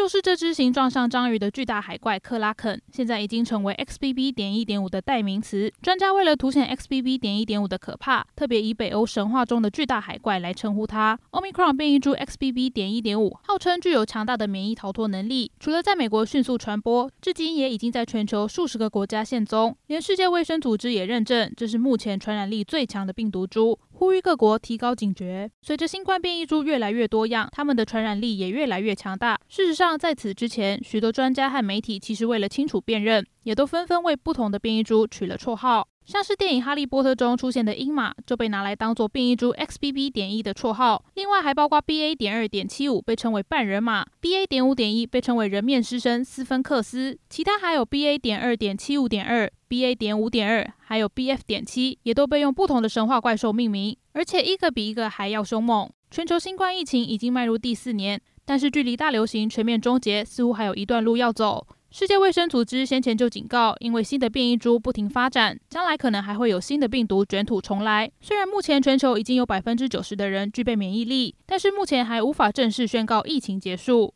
就是这只形状像章鱼的巨大海怪克拉肯，现在已经成为 XBB. 点一点五的代名词。专家为了凸显 XBB. 点一点五的可怕，特别以北欧神话中的巨大海怪来称呼它。Omicron 变异株 XBB. 点一点五号称具有强大的免疫逃脱能力，除了在美国迅速传播，至今也已经在全球数十个国家现踪，连世界卫生组织也认证这是目前传染力最强的病毒株。呼吁各国提高警觉。随着新冠变异株越来越多样，它们的传染力也越来越强大。事实上，在此之前，许多专家和媒体其实为了清楚辨认，也都纷纷为不同的变异株取了绰号。像是电影《哈利波特》中出现的鹰马，就被拿来当做变异株 XBB. 点一的绰号。另外，还包括 BA. 点二点七五被称为半人马，BA. 点五点一被称为人面狮身斯芬克斯，其他还有 BA. 点二点七五点二。BA. 点五点二，还有 BF. 点七，也都被用不同的神话怪兽命名，而且一个比一个还要凶猛。全球新冠疫情已经迈入第四年，但是距离大流行全面终结似乎还有一段路要走。世界卫生组织先前就警告，因为新的变异株不停发展，将来可能还会有新的病毒卷土重来。虽然目前全球已经有百分之九十的人具备免疫力，但是目前还无法正式宣告疫情结束。